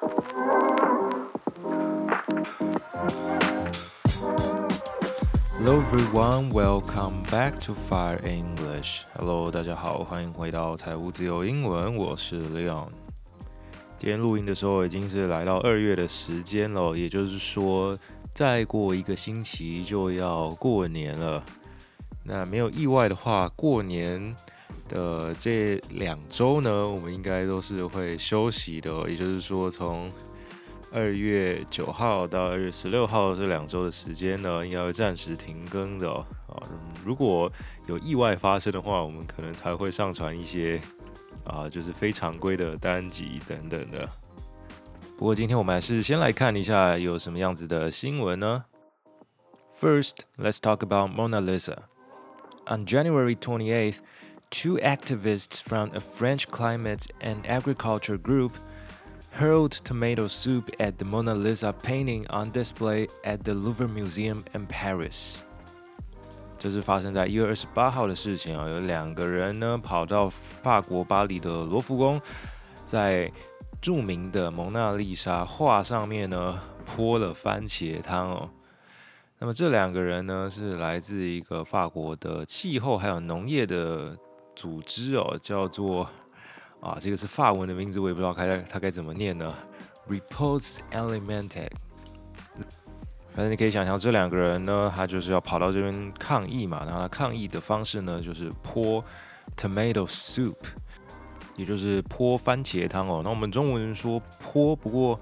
Hello everyone, welcome back to Fire English. Hello，大家好，欢迎回到财务自由英文，我是 Leon。今天录音的时候已经是来到二月的时间了，也就是说，再过一个星期就要过年了。那没有意外的话，过年的这两周呢，我们应该都是会休息的，也就是说从。二月九号到二月十六号这两周的时间呢，应该会暂时停更的啊。如果有意外发生的话，我们可能才会上传一些啊，就是非常规的单集等等的。不过今天我们还是先来看一下有什么样子的新闻呢？First, let's talk about Mona Lisa. On January 28th, two activists from a French climate and agriculture group hurled tomato soup at the Mona Lisa painting on display at the Louvre Museum in Paris。这是发生在一月二十八号的事情啊，有两个人呢跑到法国巴黎的罗浮宫，在着名的蒙娜丽莎画上面呢泼了番茄汤哦。那么这两个人呢是来自一个法国的气候还有农业的 组织哦，叫做。啊，这个是法文的名字，我也不知道该它该怎么念呢。Repose Elemente，反正你可以想象，这两个人呢，他就是要跑到这边抗议嘛。然后他抗议的方式呢，就是泼 tomato soup，也就是泼番茄汤哦。那我们中文说泼，不过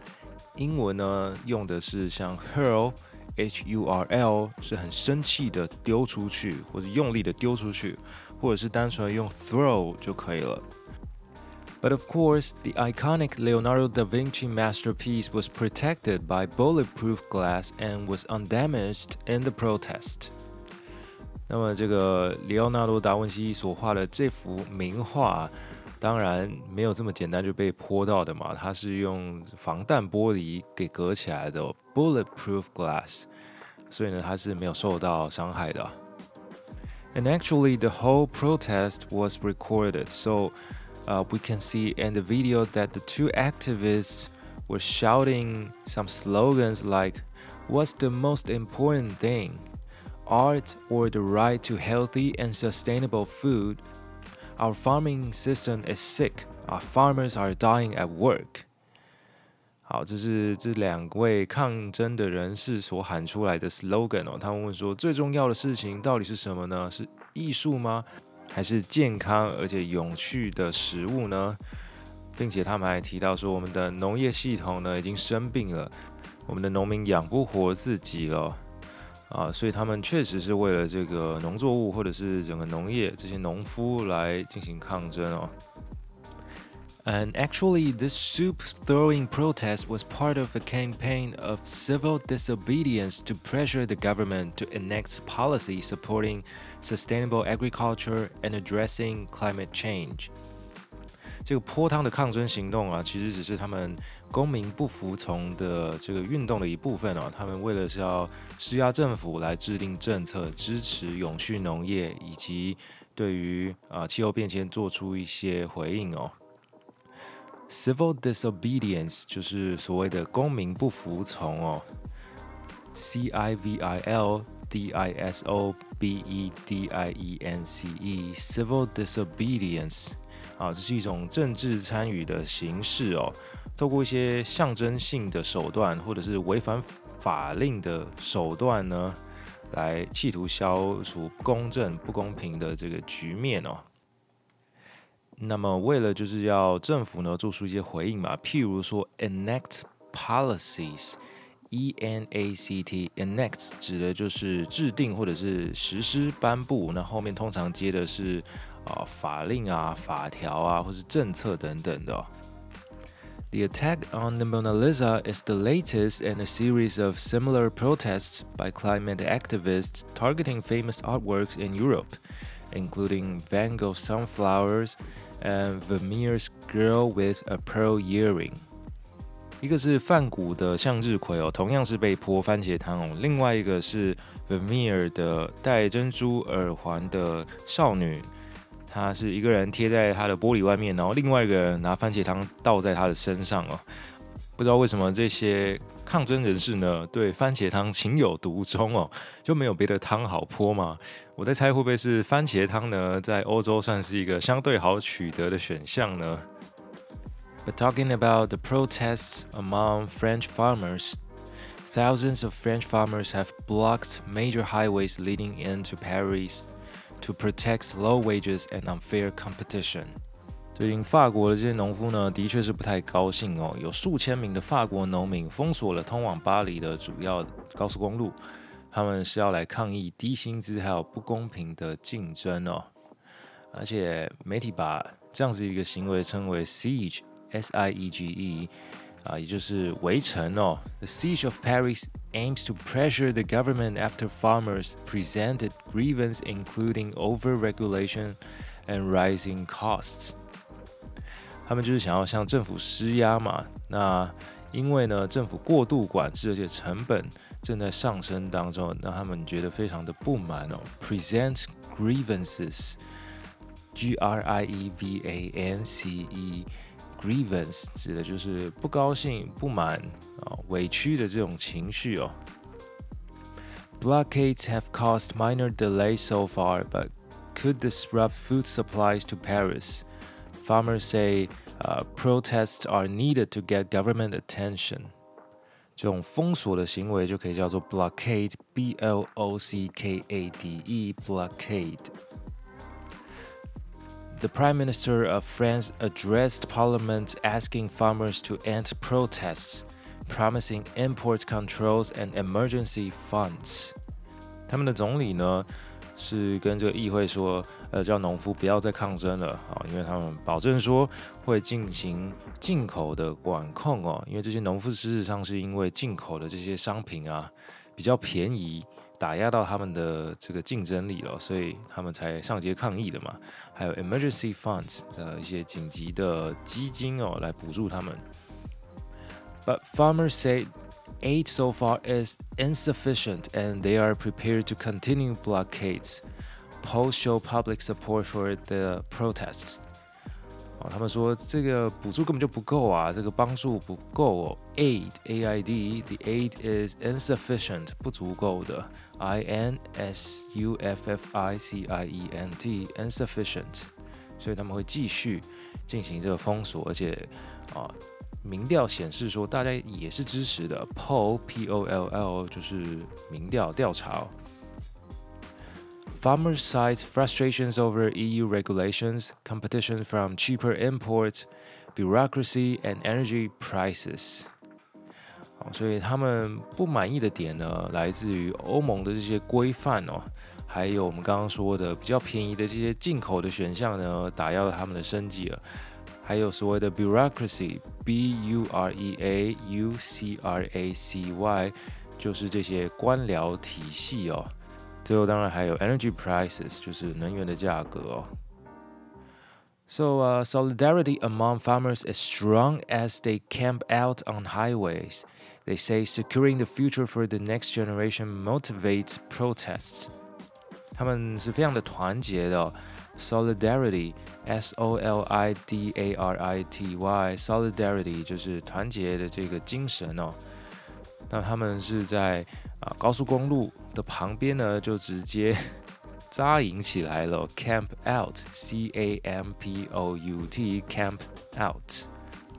英文呢用的是像 hurl，h u r l，是很生气的丢出去，或者用力的丢出去，或者是单纯用 throw 就可以了。But of course, the iconic Leonardo da Vinci masterpiece was protected by bulletproof glass and was undamaged in the protest. 那么，这个里奥纳多·达·文西所画的这幅名画，当然没有这么简单就被泼到的嘛，它是用防弹玻璃给隔起来的 （bulletproof glass），所以呢，它是没有受到伤害的。 And actually, the whole protest was recorded, so uh, we can see in the video that the two activists were shouting some slogans like, What's the most important thing? Art or the right to healthy and sustainable food? Our farming system is sick. Our farmers are dying at work. 好，这是这两位抗争的人士所喊出来的 slogan 哦。他们问说，最重要的事情到底是什么呢？是艺术吗？还是健康而且永续的食物呢？并且他们还提到说，我们的农业系统呢已经生病了，我们的农民养不活自己了啊！所以他们确实是为了这个农作物或者是整个农业这些农夫来进行抗争哦。And actually, this soup throwing protest was part of a campaign of civil disobedience to pressure the government to enact policy supporting sustainable agriculture and addressing climate change. 这个泼汤的抗争行动啊，其实只是他们公民不服从的这个运动的一部分哦。他们为了是要施压政府来制定政策，支持永续农业，以及对于啊气候变迁做出一些回应哦。 Civil disobedience 就是所谓的公民不服从哦。C I V I L D I S O B E D I E N C E，civil disobedience 啊，这是一种政治参与的形式哦。透过一些象征性的手段，或者是违反法令的手段呢，来企图消除公正不公平的这个局面哦。那么，为了就是要政府呢做出一些回应嘛，譬如说 enact policies，e n a c t，enact 指的就是制定或者是实施颁布，那后面通常接的是啊法令啊、法条啊，或是政策等等的。The attack on the Mona Lisa is the latest in a series of similar protests by climate activists targeting famous artworks in Europe, including Van Gogh's sunflowers. And Vermeer's girl with a pearl earring，一个是梵谷的向日葵哦，同样是被泼番茄汤哦。另外一个是 Vermeer 的戴珍珠耳环的少女，她是一个人贴在她的玻璃外面，然后另外一个人拿番茄汤倒在她的身上哦。不知道为什么这些抗争人士呢，对番茄汤情有独钟哦，就没有别的汤好泼吗？我在猜会不会是番茄汤呢，在欧洲算是一个相对好取得的选项呢？But talking about the protests among French farmers. Thousands of French farmers have blocked major highways leading into Paris to protect low wages and unfair competition. 最近法国的这些农夫呢，的确是不太高兴哦。有数千名的法国农民封锁了通往巴黎的主要高速公路，他们是要来抗议低薪资还有不公平的竞争哦。而且媒体把这样子一个行为称为 siege，s i e g e。啊，也就是围城哦。The siege of Paris aims to pressure the government after farmers presented grievance including over-regulation and rising costs。他们就是想要向政府施压嘛。那因为呢，政府过度管制，而且成本正在上升当中，让他们觉得非常的不满哦。Present grievances，G R I E V A N C E。Grievance 指的就是不高兴、不满啊、委屈的这种情绪哦。Blockades have caused minor delays so far, but could disrupt food supplies to Paris. Farmers say uh, protests are needed to get government attention. 这种封锁的行为就可以叫做 blockade，b l o c k a d e，blockade。the Prime Minister of France addressed Parliament asking farmers to end protests, promising import controls and emergency funds. 他们的总理呢是跟这个议会说， 呃，叫农夫不要再抗争了啊，因为他们保证说会进行进口的管控哦，因为这些农夫事实上是因为进口的这些商品啊比较便宜。打压到他们的这个竞争力了，所以他们才上街抗议的嘛。还有 emergency funds 的一些紧急的基金哦，来补助他们。But farmers say aid so far is insufficient, and they are prepared to continue blockades. Polls show public support for the protests. 哦，他们说这个补助根本就不够啊，这个帮助不够哦。Aid, A-I-D, the aid is insufficient，不足够的。I-N-S-U-F-F-I-C-I-E-N-T, insufficient。所以他们会继续进行这个封锁，而且啊，民调显示说大家也是支持的。Poll, P-O-L-L，就是民调调查。Farmers cite frustrations over EU regulations, competition from cheaper imports, bureaucracy, and energy prices. 所以他们不满意的点呢，来自于欧盟的这些规范哦，还有我们刚刚说的比较便宜的这些进口的选项呢，打压了他们的生计了。还有所谓的 bureaucracy，b u r e a u c r a c y，就是这些官僚体系哦。 最后当然还有 energy prices，就是能源的价格哦。So uh, solidarity among farmers is strong as they camp out on highways. They say securing the future for the next generation motivates protests. 他们是非常的团结的、哦。Solidarity, S-O-L-I-D-A-R-I-T-Y, solidarity 就是团结的这个精神哦。那他们是在啊高速公路 的旁边呢，就直接 扎营起来了，camp out，c a m p o u t，camp out。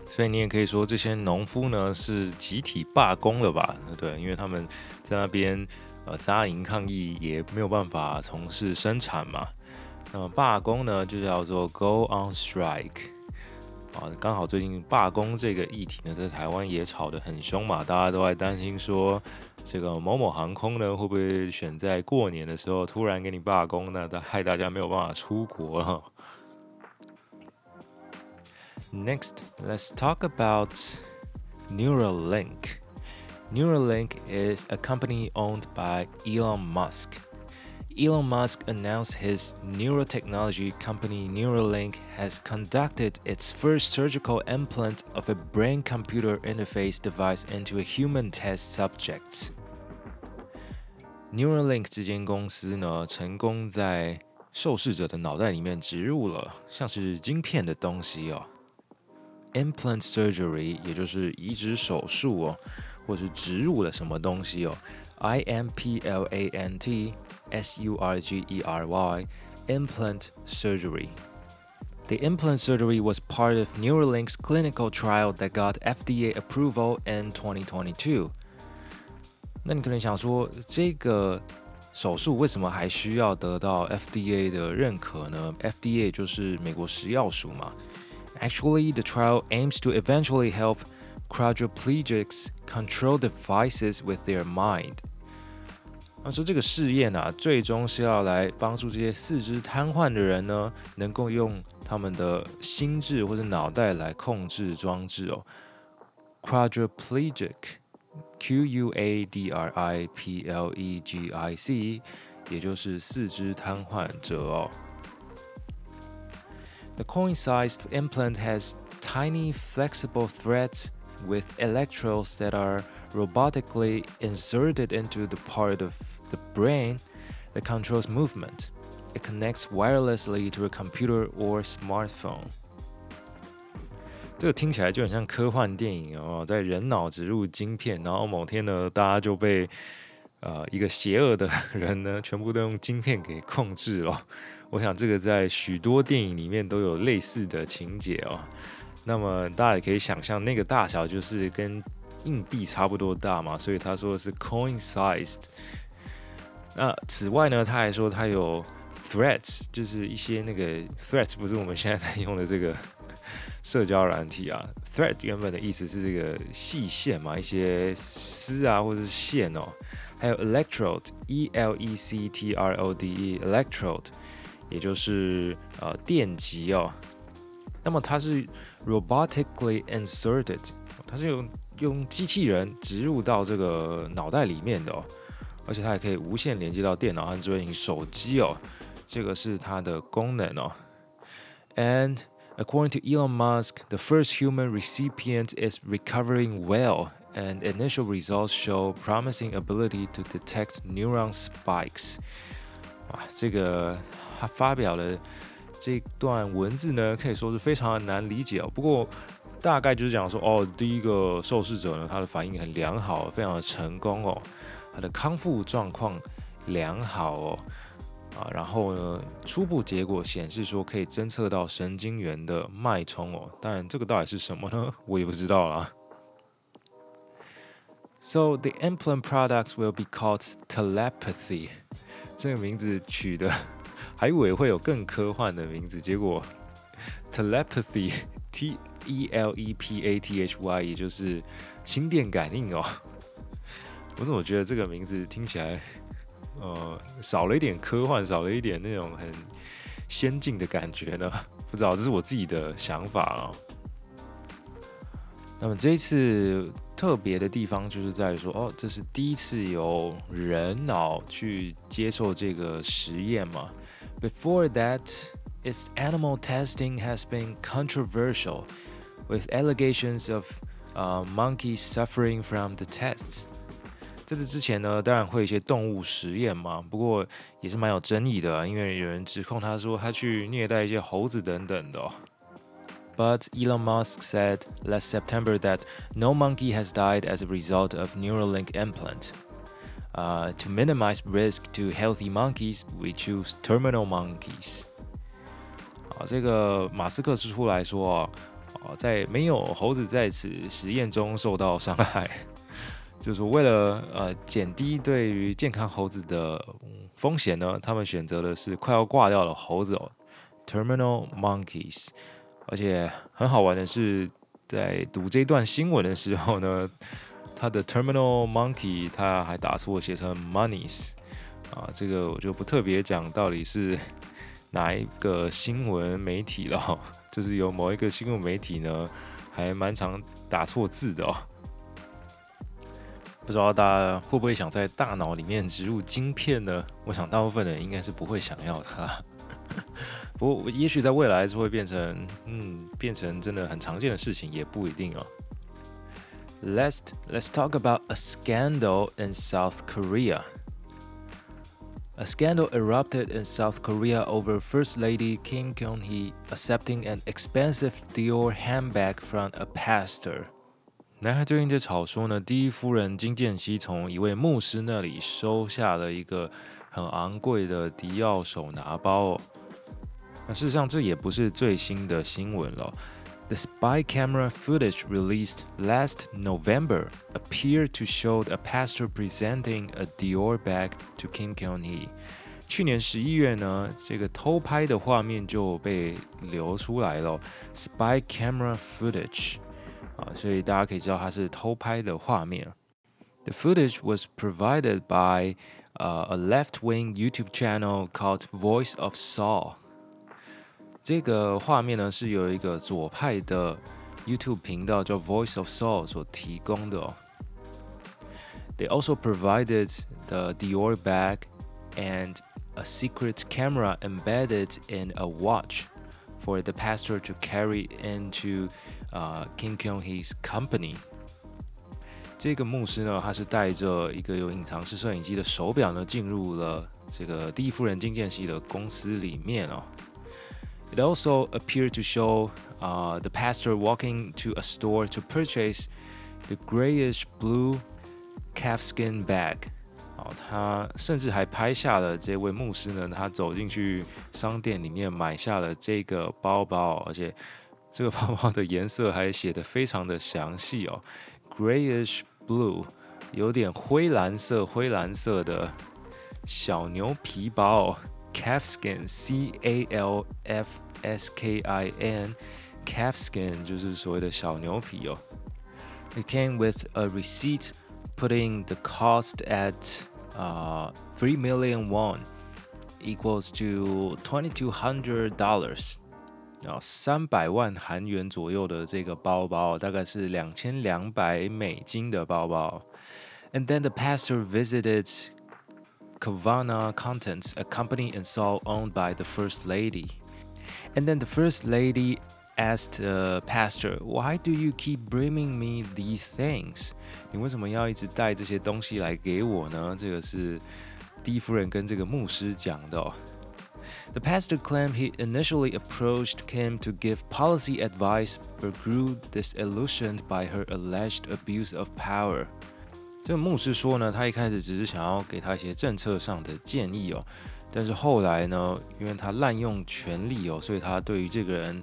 所以你也可以说这些农夫呢是集体罢工了吧？对，因为他们在那边呃扎营抗议，也没有办法从事生产嘛。那么罢工呢就叫做 go on strike。啊，刚好最近罢工这个议题呢，在台湾也吵得很凶嘛，大家都在担心说，这个某某航空呢，会不会选在过年的时候突然给你罢工呢？害大家没有办法出国。Next, let's talk about Neuralink. Neuralink is a company owned by Elon Musk. Elon Musk announced his neurotechnology company Neuralink has conducted its first surgical implant of a brain computer interface device into a human test subject. Neuralink 这间公司呢，成功在受试者的脑袋里面植入了像是晶片的东西哦。 implant surgery，也就是移植手术哦，或是植入了什么东西哦。I M P L A N T S U R G E R Y implant surgery. The implant surgery was part of Neuralink's clinical trial that got FDA approval in 2022. 那你可能想说，这个手术为什么还需要得到 FDA 的认可呢？FDA 就是美国食药署嘛。Actually, the trial aims to eventually help quadriplegics control devices with their mind. 他说这个试验啊，最终是要来帮助这些四肢瘫痪的人呢，能够用他们的心智或者脑袋来控制装置哦。Quadriplegic Quadriplegic，Q U A D R I P L E G I C，也就是四肢瘫痪者哦。The coin-sized implant has tiny flexible threads with electrodes that are robotically inserted into the part of the brain that controls movement. It connects wirelessly to a computer or smartphone. 这个听起来就很像科幻电影哦，在人脑植入晶片，然后某天呢，大家就被呃一个邪恶的 人呢，全部都用晶片给控制了。我想这个在许多电影里面都有类似的情节哦。那么大家也可以想象，那个大小就是跟硬币差不多大嘛，所以他说的是 coin-sized。那此外呢，他还说他有 threats，就是一些那个 threats 不是我们现在在用的这个社交软体啊。thread 原本的意思是这个细线嘛，一些丝啊或者是线哦。还有 electrode，e l e c t r o d e，electrode，也就是呃电极哦。那么它是 robotically inserted，它是用用机器人植入到这个脑袋里面的哦。而且它也可以无线连接到电脑和智慧型手机哦，这个是它的功能哦。And according to Elon Musk, the first human recipient is recovering well, and initial results show promising ability to detect neuron spikes. 哇，这个他发表的这段文字呢，可以说是非常的难理解哦。不过大概就是讲说，哦，第一个受试者呢，他的反应很良好，非常的成功哦。他的康复状况良好哦， 啊，然后呢，初步结果显示说可以侦测到神经元的脉冲哦，当然这个到底是什么呢？我也不知道啦。So the implant products will be called telepathy。这个名字取的还以为会有更科幻的名字，结果 telepathy，T E L E P A T H Y，也就是心电感应哦。我怎么觉得这个名字听起来，呃，少了一点科幻，少了一点那种很先进的感觉呢？不知道，这是我自己的想法啊。那么这一次特别的地方就是在说，哦，这是第一次有人脑去接受这个实验嘛？Before that, its animal testing has been controversial, with allegations of, uh, monkeys suffering from the tests. 在这之前呢，当然会有一些动物实验嘛，不过也是蛮有争议的，因为有人指控他说他去虐待一些猴子等等的。But Elon Musk said last September that no monkey has died as a result of Neuralink implant. Uh, to minimize risk to healthy monkeys, we choose terminal monkeys. 啊，这个马斯克是出来说啊，在没有猴子在此实验中受到伤害。就是为了呃减低对于健康猴子的风险呢，他们选择的是快要挂掉的猴子哦，terminal monkeys。而且很好玩的是，在读这段新闻的时候呢，它的 terminal monkey 它还打错写成 monies 啊，这个我就不特别讲到底是哪一个新闻媒体了，就是有某一个新闻媒体呢，还蛮常打错字的哦。不知道大家会不会想在大脑里面植入晶片呢？我想大部分人应该是不会想要它。不过，也许在未来就会变成，嗯，变成真的很常见的事情，也不一定哦。Let's let's talk about a scandal in South Korea. A scandal erupted in South Korea over First Lady Kim Keon Hee accepting an expensive Dior handbag from a pastor. 男孩最近在吵说呢，第一夫人金建熙从一位牧师那里收下了一个很昂贵的迪奥手拿包哦。那事实上这也不是最新的新闻了。The spy camera footage released last November appeared to show a pastor presenting a Dior bag to Kim Kyung Hee。去年十一月呢，这个偷拍的画面就被流出来了，spy camera footage 啊，所以大家可以知道它是偷拍的画面。The footage was provided by a left-wing YouTube channel called Voice of Seoul。这个画面呢是由一个左派的 YouTube 频道叫 Voice of Seoul 所提供的哦。They also provided the Dior bag and a secret camera embedded in a watch for the pastor to carry into uh,，King Kong His company. 这个牧师呢，他是带着一个有隐藏式摄影机的手表呢，进入了这个第一夫人金建熙的公司里面哦。it also appeared to show uh, the pastor walking to a store to purchase the grayish blue calfskin bag. 哦，他甚至还拍下了这位牧师呢，他走进去商店里面买下了这个包包，而且这个包包的颜色还写的非常的详细哦，grayish blue，有点灰蓝色，灰蓝色的小牛皮包。calfskin c a l f s k i n calfskin 就是所谓的小牛皮哦。It came with a receipt putting the cost at uh, 3 million won equals to $2,200 啊三百万韩元左右的这个包包，大概是两千两百美金的包包。And then the pastor visited Covana Contents, a company and store owned by the First Lady. And then the First Lady asked uh, Pastor, "Why do you keep bringing me these things?" 你为什么要一直带这些东西来给我呢？这个是第一夫人跟这个牧师讲的、哦。The pastor claimed he initially approached Kim to give policy advice, but grew disillusioned by her alleged abuse of power. 这个牧师说呢，他一开始只是想要给他一些政策上的建议哦，但是后来呢，因为他滥用权力哦，所以他对于这个人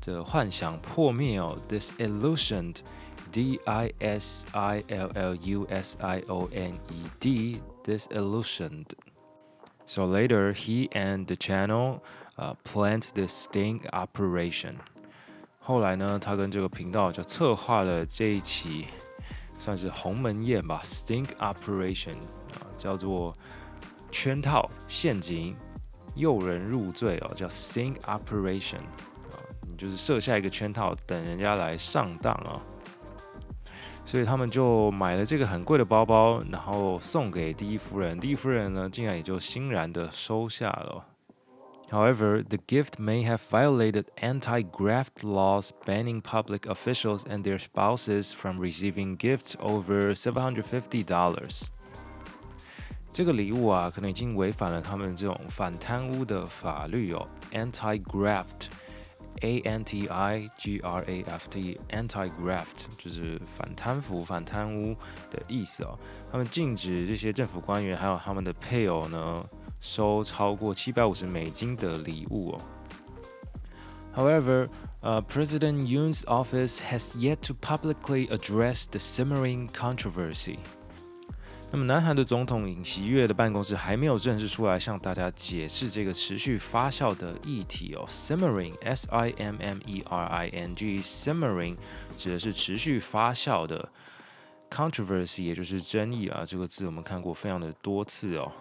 的幻想破灭哦，disillusioned，d i s i l l u s i o n e d，disillusioned。 So later, he and the channel uh, planned the sting operation. 后来呢，他跟这个频道就策划了这一起。算是鸿门宴吧，sting operation 啊，叫做圈套、陷阱、诱人入罪哦，叫 sting operation 啊，你就是设下一个圈套，等人家来上当啊。所以他们就买了这个很贵的包包，然后送给第一夫人。第一夫人呢，竟然也就欣然的收下了。However, the gift may have violated anti graft laws banning public officials and their spouses from receiving gifts over $750. 这个礼物啊，可能已经违反了他们这种反贪污的法律哦。 Anti-graft，A N T I G R A F T，anti-graft 就是反贪腐、反贪污的意思哦。他们禁止这些政府官员还有他们的配偶呢。收超过七百五十美金的礼物哦。However, uh, President Yoon's office has yet to publicly address the simmering controversy. 那么，南韩的总统尹锡悦的办公室还没有正式出来向大家解释这个持续发酵的议题哦，simmering s i m m e r i n g simmering 指的是持续发酵的 controversy，也就是争议啊，这个字我们看过非常的多次哦。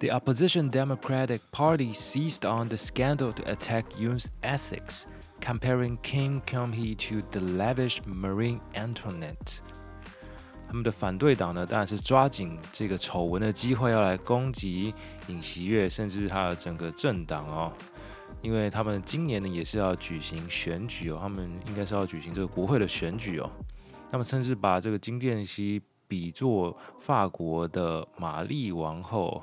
The opposition Democratic Party seized on the scandal to attack Yoon's ethics, comparing Kim Keon-hee to the lavish Marie Antoinette. 他们的反对党呢，当然是抓紧这个丑闻的机会，要来攻击尹锡悦，甚至他的整个政党哦。因为他们今年呢也是要举行选举哦，他们应该是要举行这个国会的选举哦。那么甚至把这个金建熙比作法国的玛丽王后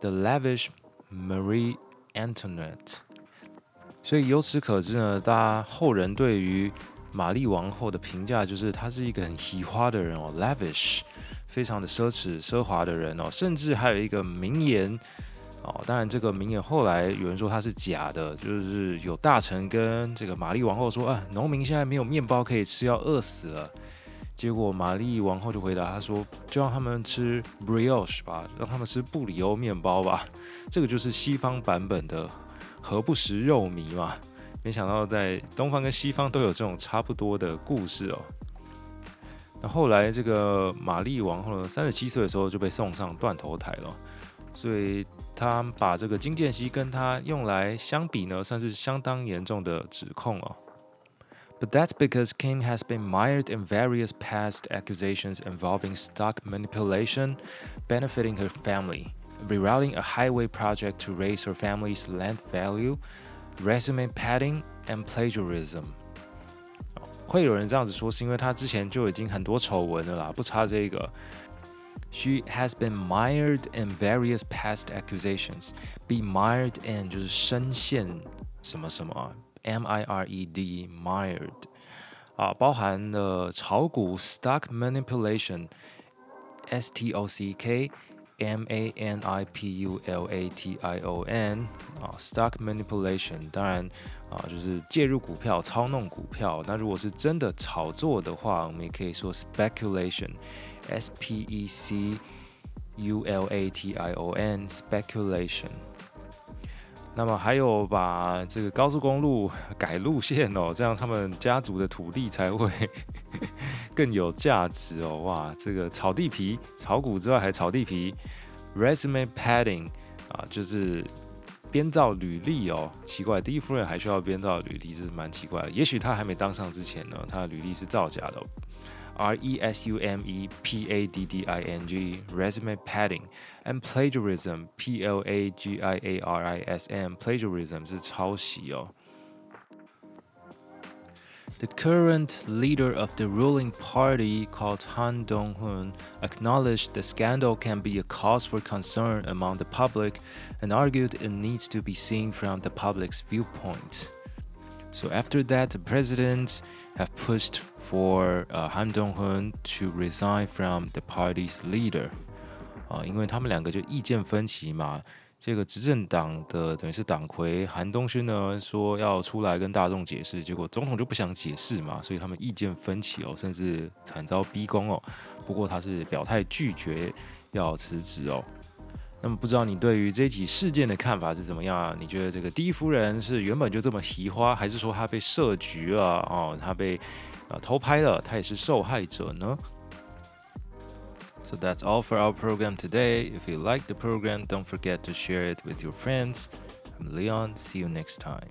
，The lavish Marie Antoinette。所以由此可知呢，大家后人对于玛丽王后的评价就是她是一个很喜花的人哦，lavish，非常的奢侈奢华的人哦，甚至还有一个名言。哦，当然，这个名言后来有人说它是假的，就是有大臣跟这个玛丽王后说啊，农民现在没有面包可以吃，要饿死了。结果玛丽王后就回答他说，就让他们吃 brioche 吧，让他们吃布里欧面包吧。这个就是西方版本的何不食肉糜嘛。没想到在东方跟西方都有这种差不多的故事哦。那后来这个玛丽王后呢，三十七岁的时候就被送上断头台了，所以。他把这个金建熙跟他用来相比呢，算是相当严重的指控哦。But that's because Kim has been mired in various past accusations involving stock manipulation, benefiting her family, rerouting a highway project to raise her family's land value, resume padding, and plagiarism. 会有人这样子说，是因为他之前就已经很多丑闻了啦，不差这个。She has been mired in various past accusations. Be mired in 就是深陷什么什么，M I R E D mired 啊，包含了炒股 stock manipulation，S T O C K M A N I P U L A T I O N 啊，stock manipulation 当然啊就是介入股票操弄股票。那如果是真的炒作的话，我们也可以说 speculation。S P E C U L A T I O N speculation。 那么还有把这个高速公路改路线哦，这样他们家族的土地才会 更有价值哦。哇，这个炒地皮、炒股之外还炒地皮。Resume padding 啊，就是编造履历哦。奇怪，第一夫人还需要编造履历，是蛮奇怪的。也许她还没当上之前呢，她的履历是造假的。R E S U M E P A D D I N G, resume padding, and plagiarism, P L A G I A R I S M, plagiarism 是抄袭哦。The current leader of the ruling party, called Han Dong-hun, acknowledged the scandal can be a cause for concern among the public and argued it needs to be seen from the public's viewpoint. So after that, the president have pushed for uh, Han Dong-hun to resign from the party's leader 啊，因为他们两个就意见分歧嘛。这个执政党的等于是党魁韩东勋呢，说要出来跟大众解释，结果总统就不想解释嘛，所以他们意见分歧哦，甚至惨遭逼宫哦。不过他是表态拒绝要辞职哦。那么不知道你对于这起事件的看法是怎么样啊？你觉得这个第一夫人是原本就这么奇花，还是说她被设局了哦？她被啊偷拍了，她也是受害者呢？So that's all for our program today. If you like the program, don't forget to share it with your friends. I'm Leon. See you next time.